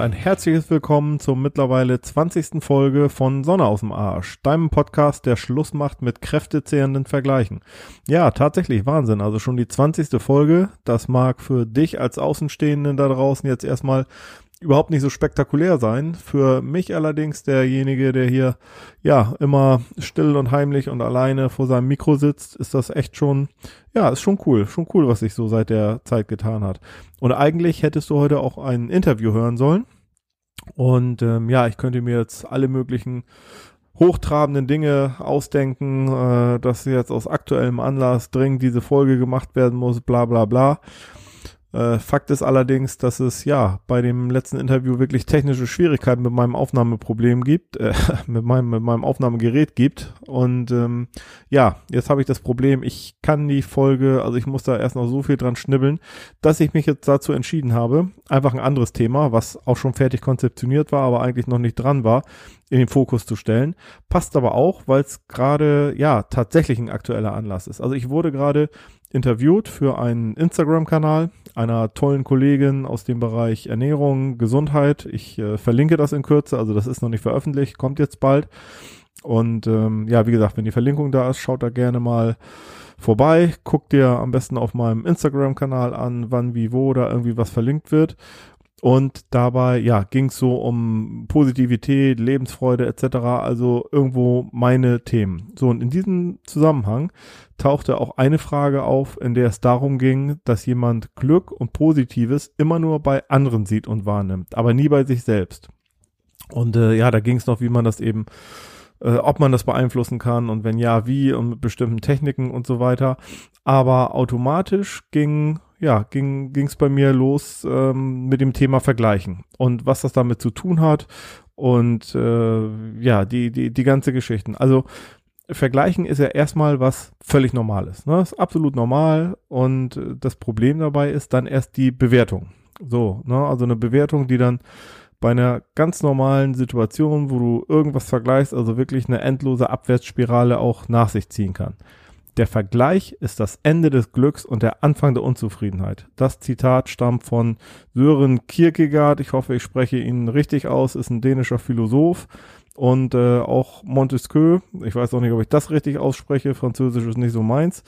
Ein herzliches Willkommen zur mittlerweile 20. Folge von Sonne aus dem Arsch, deinem Podcast, der Schluss macht mit kräftezehrenden Vergleichen. Ja, tatsächlich Wahnsinn, also schon die 20. Folge. Das mag für dich als Außenstehenden da draußen jetzt erstmal überhaupt nicht so spektakulär sein. Für mich allerdings derjenige, der hier ja immer still und heimlich und alleine vor seinem Mikro sitzt, ist das echt schon, ja, ist schon cool, schon cool, was sich so seit der Zeit getan hat. Und eigentlich hättest du heute auch ein Interview hören sollen. Und ähm, ja, ich könnte mir jetzt alle möglichen hochtrabenden Dinge ausdenken, äh, dass jetzt aus aktuellem Anlass dringend diese Folge gemacht werden muss, bla bla bla. Äh, Fakt ist allerdings, dass es ja bei dem letzten Interview wirklich technische Schwierigkeiten mit meinem Aufnahmeproblem gibt, äh, mit, meinem, mit meinem Aufnahmegerät gibt. Und ähm, ja, jetzt habe ich das Problem, ich kann die Folge, also ich muss da erst noch so viel dran schnibbeln, dass ich mich jetzt dazu entschieden habe, einfach ein anderes Thema, was auch schon fertig konzeptioniert war, aber eigentlich noch nicht dran war, in den Fokus zu stellen. Passt aber auch, weil es gerade ja tatsächlich ein aktueller Anlass ist. Also ich wurde gerade interviewt für einen Instagram-Kanal einer tollen Kollegin aus dem Bereich Ernährung, Gesundheit. Ich äh, verlinke das in Kürze, also das ist noch nicht veröffentlicht, kommt jetzt bald. Und ähm, ja, wie gesagt, wenn die Verlinkung da ist, schaut da gerne mal vorbei. Guckt dir am besten auf meinem Instagram-Kanal an, wann, wie, wo da irgendwie was verlinkt wird. Und dabei, ja, ging es so um Positivität, Lebensfreude etc., also irgendwo meine Themen. So, und in diesem Zusammenhang tauchte auch eine Frage auf, in der es darum ging, dass jemand Glück und Positives immer nur bei anderen sieht und wahrnimmt, aber nie bei sich selbst. Und äh, ja, da ging es noch, wie man das eben äh, ob man das beeinflussen kann und wenn ja, wie und mit bestimmten Techniken und so weiter. Aber automatisch ging ja, ging es bei mir los ähm, mit dem Thema Vergleichen und was das damit zu tun hat und äh, ja, die, die, die ganze Geschichten. Also Vergleichen ist ja erstmal was völlig Normales. Ne? Ist absolut normal und das Problem dabei ist dann erst die Bewertung. So, ne? also eine Bewertung, die dann bei einer ganz normalen Situation, wo du irgendwas vergleichst, also wirklich eine endlose Abwärtsspirale auch nach sich ziehen kann. Der Vergleich ist das Ende des Glücks und der Anfang der Unzufriedenheit. Das Zitat stammt von Sören Kierkegaard. Ich hoffe, ich spreche ihn richtig aus. Ist ein dänischer Philosoph und äh, auch Montesquieu. Ich weiß auch nicht, ob ich das richtig ausspreche. Französisch ist nicht so meins.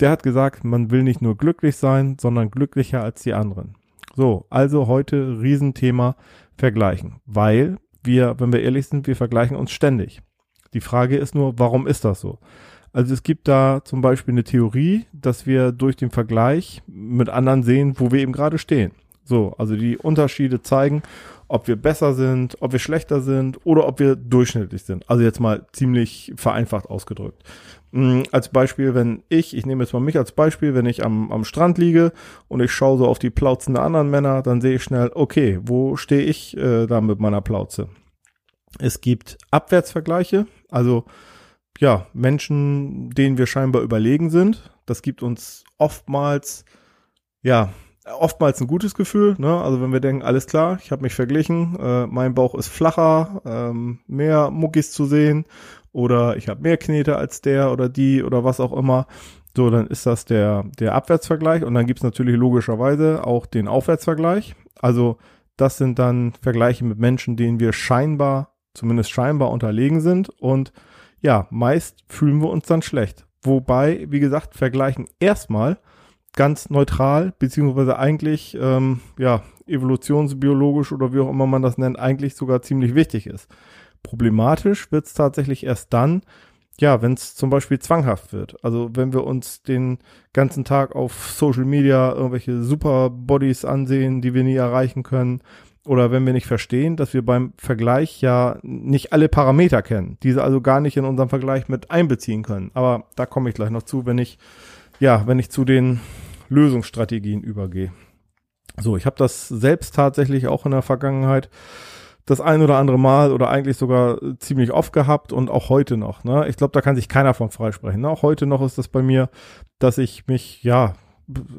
Der hat gesagt, man will nicht nur glücklich sein, sondern glücklicher als die anderen. So, also heute Riesenthema vergleichen, weil wir, wenn wir ehrlich sind, wir vergleichen uns ständig. Die Frage ist nur, warum ist das so? Also es gibt da zum Beispiel eine Theorie, dass wir durch den Vergleich mit anderen sehen, wo wir eben gerade stehen. So, also die Unterschiede zeigen, ob wir besser sind, ob wir schlechter sind oder ob wir durchschnittlich sind. Also jetzt mal ziemlich vereinfacht ausgedrückt. Mm, als Beispiel, wenn ich, ich nehme jetzt mal mich als Beispiel, wenn ich am, am Strand liege und ich schaue so auf die Plauzen der anderen Männer, dann sehe ich schnell, okay, wo stehe ich äh, da mit meiner Plauze? Es gibt Abwärtsvergleiche, also ja, Menschen, denen wir scheinbar überlegen sind. Das gibt uns oftmals, ja, oftmals ein gutes Gefühl. Ne? Also wenn wir denken, alles klar, ich habe mich verglichen, äh, mein Bauch ist flacher, ähm, mehr Muckis zu sehen oder ich habe mehr Knete als der oder die oder was auch immer. So, dann ist das der, der Abwärtsvergleich und dann gibt's natürlich logischerweise auch den Aufwärtsvergleich. Also das sind dann Vergleiche mit Menschen, denen wir scheinbar, zumindest scheinbar unterlegen sind und ja, meist fühlen wir uns dann schlecht. Wobei, wie gesagt, vergleichen erstmal ganz neutral, beziehungsweise eigentlich, ähm, ja, evolutionsbiologisch oder wie auch immer man das nennt, eigentlich sogar ziemlich wichtig ist. Problematisch wird es tatsächlich erst dann, ja, wenn es zum Beispiel zwanghaft wird. Also wenn wir uns den ganzen Tag auf Social Media irgendwelche Superbodies ansehen, die wir nie erreichen können, oder wenn wir nicht verstehen, dass wir beim Vergleich ja nicht alle Parameter kennen, diese also gar nicht in unserem Vergleich mit einbeziehen können. Aber da komme ich gleich noch zu, wenn ich, ja, wenn ich zu den Lösungsstrategien übergehe. So, ich habe das selbst tatsächlich auch in der Vergangenheit das ein oder andere Mal oder eigentlich sogar ziemlich oft gehabt und auch heute noch. Ne? Ich glaube, da kann sich keiner von freisprechen. Ne? Auch heute noch ist das bei mir, dass ich mich ja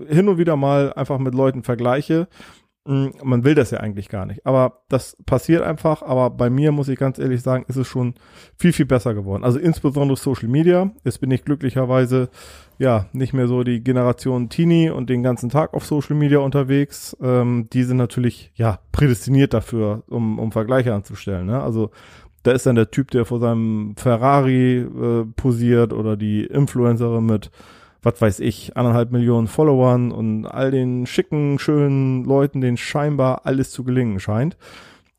hin und wieder mal einfach mit Leuten vergleiche man will das ja eigentlich gar nicht. Aber das passiert einfach. Aber bei mir muss ich ganz ehrlich sagen, ist es schon viel, viel besser geworden. Also insbesondere Social Media. Jetzt bin ich glücklicherweise ja nicht mehr so die Generation Teenie und den ganzen Tag auf Social Media unterwegs. Ähm, die sind natürlich ja prädestiniert dafür, um, um Vergleiche anzustellen. Ne? Also da ist dann der Typ, der vor seinem Ferrari äh, posiert oder die Influencerin mit was weiß ich, anderthalb Millionen Followern und all den schicken, schönen Leuten, denen scheinbar alles zu gelingen scheint.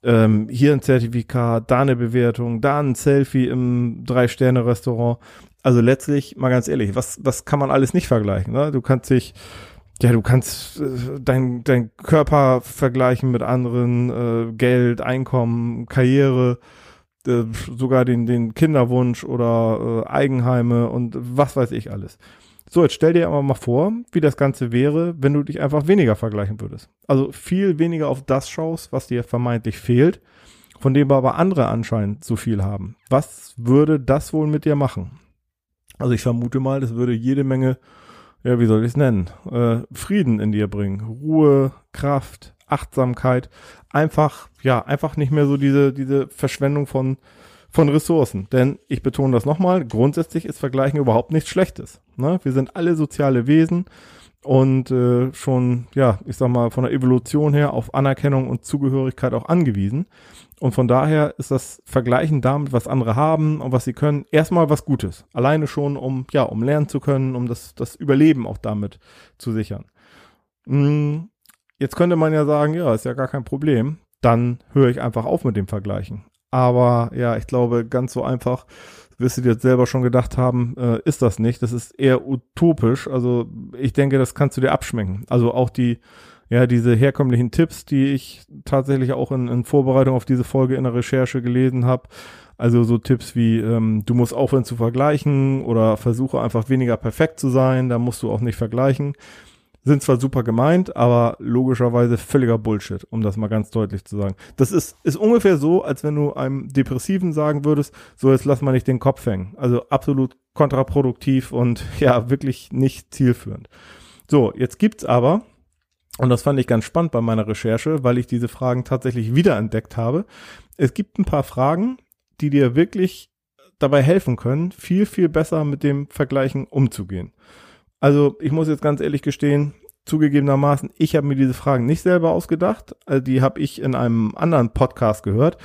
Ähm, hier ein Zertifikat, da eine Bewertung, da ein Selfie im Drei-Sterne-Restaurant. Also letztlich, mal ganz ehrlich, was, was kann man alles nicht vergleichen? Ne? Du kannst dich, ja, du kannst äh, dein, dein Körper vergleichen mit anderen, äh, Geld, Einkommen, Karriere, äh, sogar den, den Kinderwunsch oder äh, Eigenheime und was weiß ich alles. So, jetzt stell dir aber mal vor, wie das Ganze wäre, wenn du dich einfach weniger vergleichen würdest. Also viel weniger auf das schaust, was dir vermeintlich fehlt, von dem aber andere anscheinend zu viel haben. Was würde das wohl mit dir machen? Also ich vermute mal, das würde jede Menge, ja, wie soll ich es nennen, äh, Frieden in dir bringen. Ruhe, Kraft, Achtsamkeit. Einfach, ja, einfach nicht mehr so diese, diese Verschwendung von von Ressourcen. Denn ich betone das nochmal, grundsätzlich ist Vergleichen überhaupt nichts Schlechtes. Ne? Wir sind alle soziale Wesen und äh, schon, ja, ich sag mal, von der Evolution her auf Anerkennung und Zugehörigkeit auch angewiesen. Und von daher ist das Vergleichen damit, was andere haben und was sie können, erstmal was Gutes. Alleine schon, um, ja, um lernen zu können, um das, das Überleben auch damit zu sichern. Hm, jetzt könnte man ja sagen, ja, ist ja gar kein Problem. Dann höre ich einfach auf mit dem Vergleichen. Aber ja, ich glaube, ganz so einfach, wirst du dir jetzt selber schon gedacht haben, äh, ist das nicht. Das ist eher utopisch. Also ich denke, das kannst du dir abschmecken. Also auch die, ja, diese herkömmlichen Tipps, die ich tatsächlich auch in, in Vorbereitung auf diese Folge in der Recherche gelesen habe. Also so Tipps wie, ähm, du musst aufhören zu vergleichen oder versuche einfach weniger perfekt zu sein, da musst du auch nicht vergleichen sind zwar super gemeint, aber logischerweise völliger Bullshit, um das mal ganz deutlich zu sagen. Das ist, ist ungefähr so, als wenn du einem Depressiven sagen würdest, so jetzt lass mal nicht den Kopf hängen. Also absolut kontraproduktiv und ja, wirklich nicht zielführend. So, jetzt gibt's aber, und das fand ich ganz spannend bei meiner Recherche, weil ich diese Fragen tatsächlich wiederentdeckt habe. Es gibt ein paar Fragen, die dir wirklich dabei helfen können, viel, viel besser mit dem Vergleichen umzugehen. Also ich muss jetzt ganz ehrlich gestehen, zugegebenermaßen, ich habe mir diese Fragen nicht selber ausgedacht. Also die habe ich in einem anderen Podcast gehört,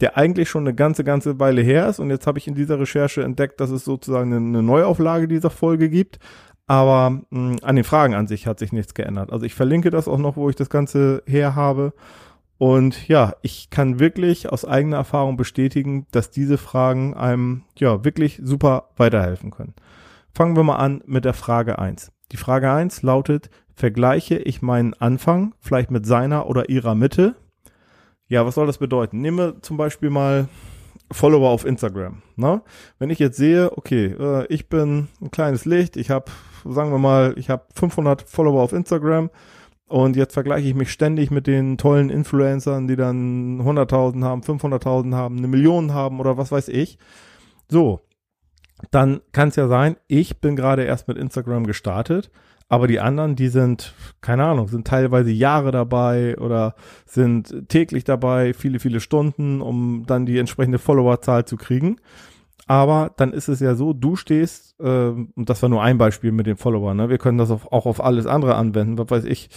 der eigentlich schon eine ganze, ganze Weile her ist. Und jetzt habe ich in dieser Recherche entdeckt, dass es sozusagen eine Neuauflage dieser Folge gibt. Aber mh, hm, an den Fragen an sich hat sich nichts geändert. Also ich verlinke das auch noch, wo ich das Ganze her habe. Und ja, ich kann wirklich aus eigener Erfahrung bestätigen, dass diese Fragen einem ja wirklich super weiterhelfen können. Fangen wir mal an mit der Frage 1. Die Frage 1 lautet, vergleiche ich meinen Anfang vielleicht mit seiner oder ihrer Mitte? Ja, was soll das bedeuten? Nehmen wir zum Beispiel mal Follower auf Instagram. Ne? Wenn ich jetzt sehe, okay, äh, ich bin ein kleines Licht, ich habe, sagen wir mal, ich habe 500 Follower auf Instagram und jetzt vergleiche ich mich ständig mit den tollen Influencern, die dann 100.000 haben, 500.000 haben, eine Million haben oder was weiß ich. So, dann kann es ja sein, ich bin gerade erst mit Instagram gestartet, aber die anderen, die sind, keine Ahnung, sind teilweise Jahre dabei oder sind täglich dabei, viele, viele Stunden, um dann die entsprechende Followerzahl zu kriegen. Aber dann ist es ja so, du stehst, äh, und das war nur ein Beispiel mit den Followern, ne? wir können das auf, auch auf alles andere anwenden, was weiß ich,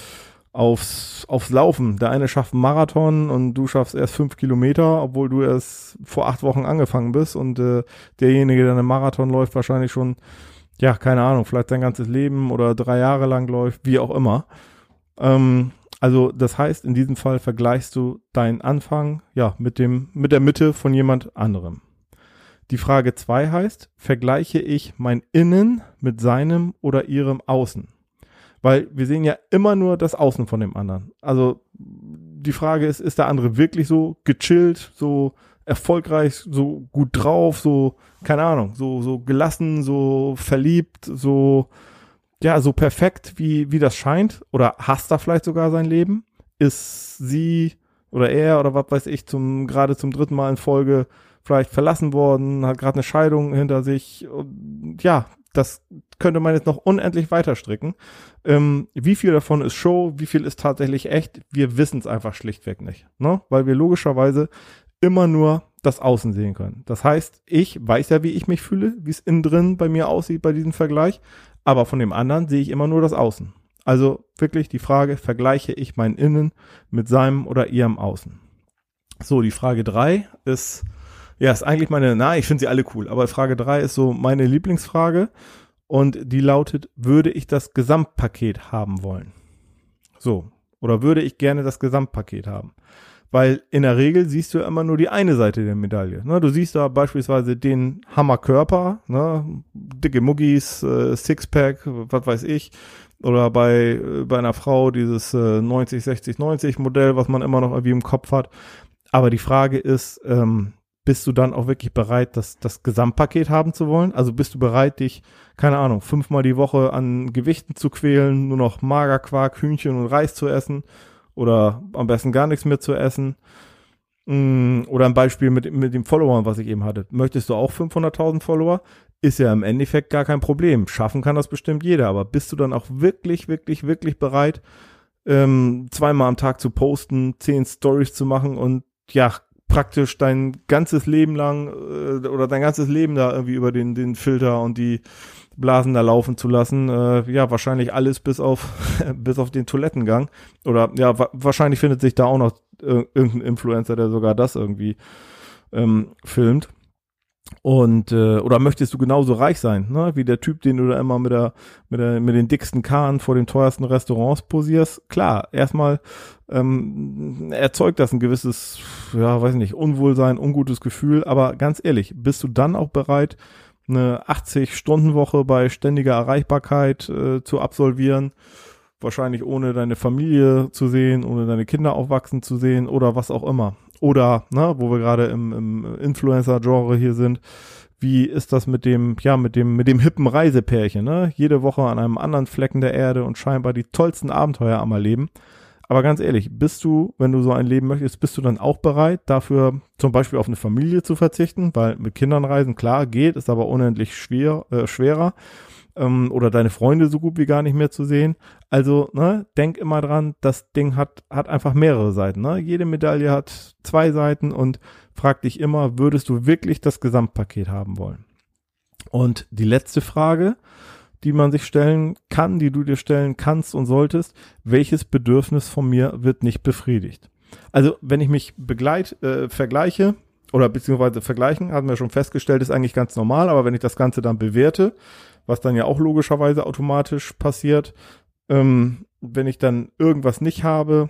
aufs, aufs Laufen. Der eine schafft einen Marathon und du schaffst erst fünf Kilometer, obwohl du erst vor acht Wochen angefangen bist und äh, derjenige, der einen Marathon läuft, wahrscheinlich schon, ja, keine Ahnung, vielleicht sein ganzes Leben oder drei Jahre lang läuft, wie auch immer. Ähm, also das heißt, in diesem Fall vergleichst du deinen Anfang, ja, mit dem, mit der Mitte von jemand anderem. Die Frage zwei heißt, vergleiche ich mein Innen mit seinem oder ihrem Außen? Weil wir sehen ja immer nur das Außen von dem anderen. Also die Frage ist, ist der andere wirklich so gechillt, so erfolgreich, so gut drauf, so, keine Ahnung, so, so gelassen, so verliebt, so, ja, so perfekt, wie, wie das scheint? Oder hasst er vielleicht sogar sein Leben? Ist sie oder er oder was weiß ich zum, gerade zum dritten Mal in Folge vielleicht verlassen worden, hat gerade eine Scheidung hinter sich. Und ja, das könnte man jetzt noch unendlich weiter stricken. Ähm, wie viel davon ist Show, wie viel ist tatsächlich echt? Wir wissen es einfach schlichtweg nicht, ne? Weil wir logischerweise immer nur das Außen sehen können. Das heißt, ich weiß ja, wie ich mich fühle, wie es innen drin bei mir aussieht bei diesem Vergleich, aber von dem anderen sehe ich immer nur das Außen. Also wirklich die Frage, vergleiche ich mein Innen mit seinem oder ihrem Außen? So, die Frage drei ist, ja, ist eigentlich meine, na, ich finde sie alle cool, aber Frage drei ist so meine Lieblingsfrage und die lautet, würde ich das Gesamtpaket haben wollen? So, oder würde ich gerne das Gesamtpaket haben? Weil in der Regel siehst du immer nur die eine Seite der Medaille. Ne? Du siehst da beispielsweise den Hammerkörper, ne? dicke Muggis, äh, Sixpack, was weiß ich. Oder bei, äh, bei einer Frau dieses äh, 90, 60, 90 Modell, was man immer noch irgendwie im Kopf hat. Aber die Frage ist, ähm, bist du dann auch wirklich bereit, das, das Gesamtpaket haben zu wollen? Also bist du bereit, dich, keine Ahnung, fünfmal die Woche an Gewichten zu quälen, nur noch Magerquark, Hühnchen und Reis zu essen oder am besten gar nichts mehr zu essen? Mm, oder ein Beispiel mit, mit den Followern, was ich eben hatte. Möchtest du auch 500.000 Follower? Ist ja im Endeffekt gar kein Problem. Schaffen kann das bestimmt jeder, aber bist du dann auch wirklich, wirklich, wirklich bereit, ähm, zweimal am Tag zu posten, zehn Stories zu machen und ja, praktisch dein ganzes Leben lang äh, oder dein ganzes Leben da irgendwie über den, den Filter und die Blasen da laufen zu lassen. Äh, ja, wahrscheinlich alles bis auf, bis auf den Toilettengang. Oder ja, wa wahrscheinlich findet sich da auch noch äh, irgendein Influencer, der sogar das irgendwie ähm, filmt. Und äh, oder möchtest du genauso reich sein, ne? wie der Typ, den du da immer mit der mit der mit den dicksten Kahn vor den teuersten Restaurants posierst? Klar, erstmal ähm, erzeugt das ein gewisses, ja, weiß nicht, Unwohlsein, ungutes Gefühl. Aber ganz ehrlich, bist du dann auch bereit, eine 80-Stunden-Woche bei ständiger Erreichbarkeit äh, zu absolvieren? Wahrscheinlich ohne deine Familie zu sehen, ohne deine Kinder aufwachsen zu sehen oder was auch immer. Oder, ne, wo wir gerade im, im Influencer-Genre hier sind, wie ist das mit dem, ja, mit dem, mit dem hippen Reisepärchen, ne? Jede Woche an einem anderen Flecken der Erde und scheinbar die tollsten Abenteuer am Erleben. Aber ganz ehrlich, bist du, wenn du so ein Leben möchtest, bist du dann auch bereit, dafür zum Beispiel auf eine Familie zu verzichten? Weil mit Kindern reisen, klar, geht, ist aber unendlich schwer, äh, schwerer ähm, oder deine Freunde so gut wie gar nicht mehr zu sehen. Also, ne, denk immer dran, das Ding hat, hat einfach mehrere Seiten. Ne? Jede Medaille hat zwei Seiten und frag dich immer, würdest du wirklich das Gesamtpaket haben wollen? Und die letzte Frage, die man sich stellen kann, die du dir stellen kannst und solltest, welches Bedürfnis von mir wird nicht befriedigt? Also, wenn ich mich begleit, äh, vergleiche, oder beziehungsweise vergleichen, haben wir schon festgestellt, ist eigentlich ganz normal, aber wenn ich das Ganze dann bewerte, was dann ja auch logischerweise automatisch passiert. Ähm, wenn ich dann irgendwas nicht habe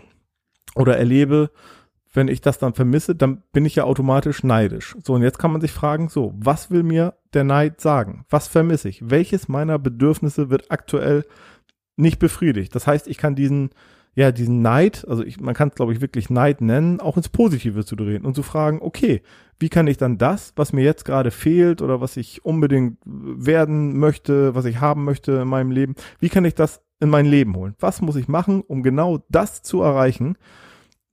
oder erlebe, wenn ich das dann vermisse, dann bin ich ja automatisch neidisch. So, und jetzt kann man sich fragen, so, was will mir der Neid sagen? Was vermisse ich? Welches meiner Bedürfnisse wird aktuell nicht befriedigt? Das heißt, ich kann diesen, ja, diesen Neid, also ich, man kann es glaube ich wirklich Neid nennen, auch ins Positive zu drehen und zu fragen, okay, wie kann ich dann das, was mir jetzt gerade fehlt oder was ich unbedingt werden möchte, was ich haben möchte in meinem Leben, wie kann ich das in mein Leben holen? Was muss ich machen, um genau das zu erreichen,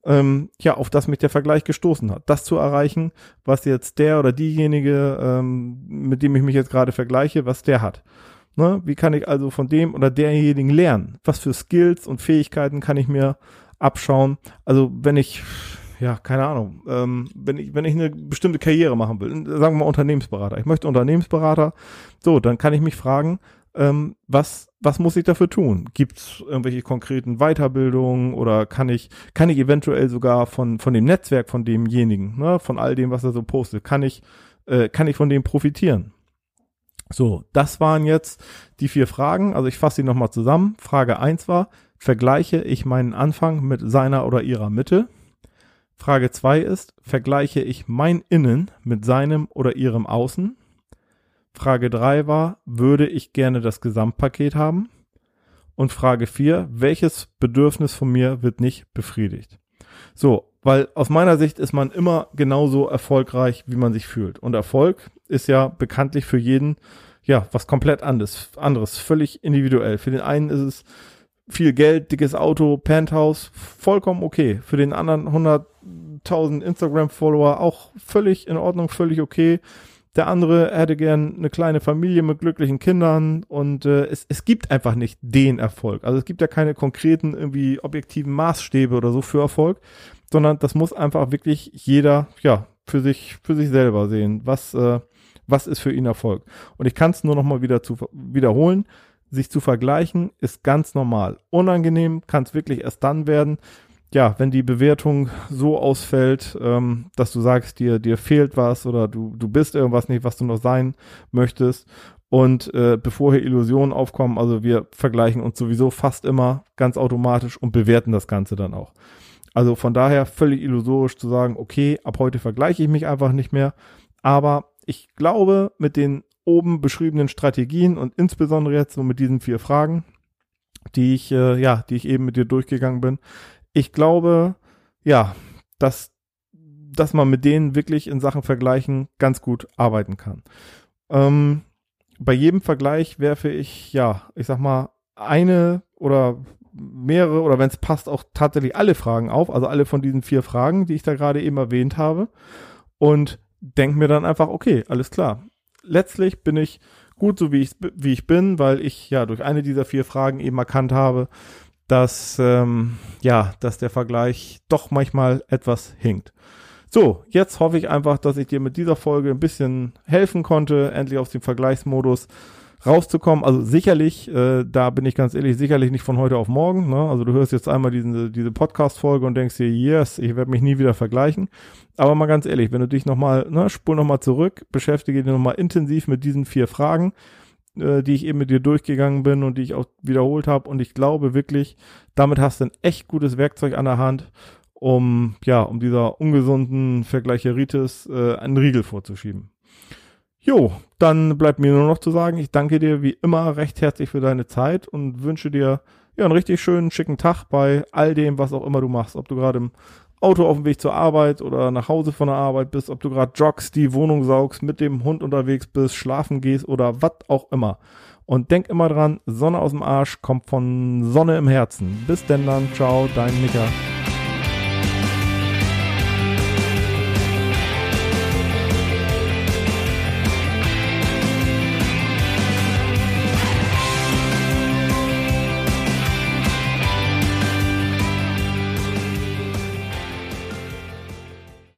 ähm, ja, auf das mich der Vergleich gestoßen hat. Das zu erreichen, was jetzt der oder diejenige, ähm, mit dem ich mich jetzt gerade vergleiche, was der hat. Ne? Wie kann ich also von dem oder derjenigen lernen? Was für Skills und Fähigkeiten kann ich mir abschauen? Also wenn ich ja, keine Ahnung, ähm, wenn ich, wenn ich eine bestimmte Karriere machen will, sagen wir mal Unternehmensberater, ich möchte Unternehmensberater, so, dann kann ich mich fragen, ähm, was, was muss ich dafür tun? Gibt es irgendwelche konkreten Weiterbildungen oder kann ich, kann ich eventuell sogar von, von dem Netzwerk von demjenigen, ne, von all dem, was er so postet, kann ich, äh, kann ich von dem profitieren? So, das waren jetzt die vier Fragen. Also ich fasse sie nochmal zusammen. Frage eins war, vergleiche ich meinen Anfang mit seiner oder ihrer Mitte? Frage 2 ist, vergleiche ich mein Innen mit seinem oder ihrem Außen? Frage 3 war, würde ich gerne das Gesamtpaket haben? Und Frage 4, welches Bedürfnis von mir wird nicht befriedigt? So, weil aus meiner Sicht ist man immer genauso erfolgreich, wie man sich fühlt. Und Erfolg ist ja bekanntlich für jeden, ja, was komplett anderes, anderes, völlig individuell. Für den einen ist es viel Geld, dickes Auto, Penthouse, vollkommen okay. Für den anderen 100.000 Instagram-Follower auch völlig in Ordnung, völlig okay. der andere hätte gern eine kleine Familie mit glücklichen Kindern und äh, es, es gibt einfach nicht den Erfolg. Also es gibt ja keine konkreten irgendwie objektiven Maßstäbe oder so für Erfolg, sondern das muss einfach wirklich jeder ja für sich für sich selber sehen, was äh, was ist für ihn Erfolg. Und ich kann es nur noch mal wieder zu wiederholen, sich zu vergleichen ist ganz normal. Unangenehm kann es wirklich erst dann werden, ja, wenn die Bewertung so ausfällt, ähm, dass du sagst, dir, dir fehlt was oder du, du bist irgendwas nicht, was du noch sein möchtest. Und äh, bevor hier Illusionen aufkommen, also wir vergleichen uns sowieso fast immer ganz automatisch und bewerten das Ganze dann auch. Also von daher völlig illusorisch zu sagen, okay, ab heute vergleiche ich mich einfach nicht mehr. Aber ich glaube, mit den oben beschriebenen Strategien und insbesondere jetzt so mit diesen vier Fragen, die ich, äh, ja, die ich eben mit dir durchgegangen bin, ich glaube, ja, dass, dass man mit denen wirklich in Sachen Vergleichen ganz gut arbeiten kann. Ähm, bei jedem Vergleich werfe ich, ja, ich sag mal, eine oder mehrere oder wenn es passt, auch tatsächlich alle Fragen auf, also alle von diesen vier Fragen, die ich da gerade eben erwähnt habe. Und denke mir dann einfach, okay, alles klar. Letztlich bin ich gut so, wie ich, wie ich bin, weil ich ja durch eine dieser vier Fragen eben erkannt habe, dass, ähm, ja, dass der Vergleich doch manchmal etwas hinkt. So, jetzt hoffe ich einfach, dass ich dir mit dieser Folge ein bisschen helfen konnte, endlich aus dem Vergleichsmodus rauszukommen. Also sicherlich, äh, da bin ich ganz ehrlich, sicherlich nicht von heute auf morgen. Ne? Also du hörst jetzt einmal diese, diese Podcast-Folge und denkst dir, yes, ich werde mich nie wieder vergleichen. Aber mal ganz ehrlich, wenn du dich nochmal, ne, spul nochmal zurück, beschäftige dich nochmal intensiv mit diesen vier Fragen äh, die ich eben mit dir durchgegangen bin und die ich auch wiederholt habe. Und ich glaube wirklich, damit hast du ein echt gutes Werkzeug an der Hand, um, ja, um dieser ungesunden Vergleicheritis äh, einen Riegel vorzuschieben. Jo, dann bleibt mir nur noch zu sagen, ich danke dir wie immer recht herzlich für deine Zeit und wünsche dir ja einen richtig schönen, schicken Tag bei all dem, was auch immer du machst. Ob du gerade im Auto auf dem Weg zur Arbeit oder nach Hause von der Arbeit bist, ob du gerade joggst, die Wohnung saugst, mit dem Hund unterwegs bist, schlafen gehst oder was auch immer. Und denk immer dran, Sonne aus dem Arsch kommt von Sonne im Herzen. Bis denn dann, ciao, dein Micha.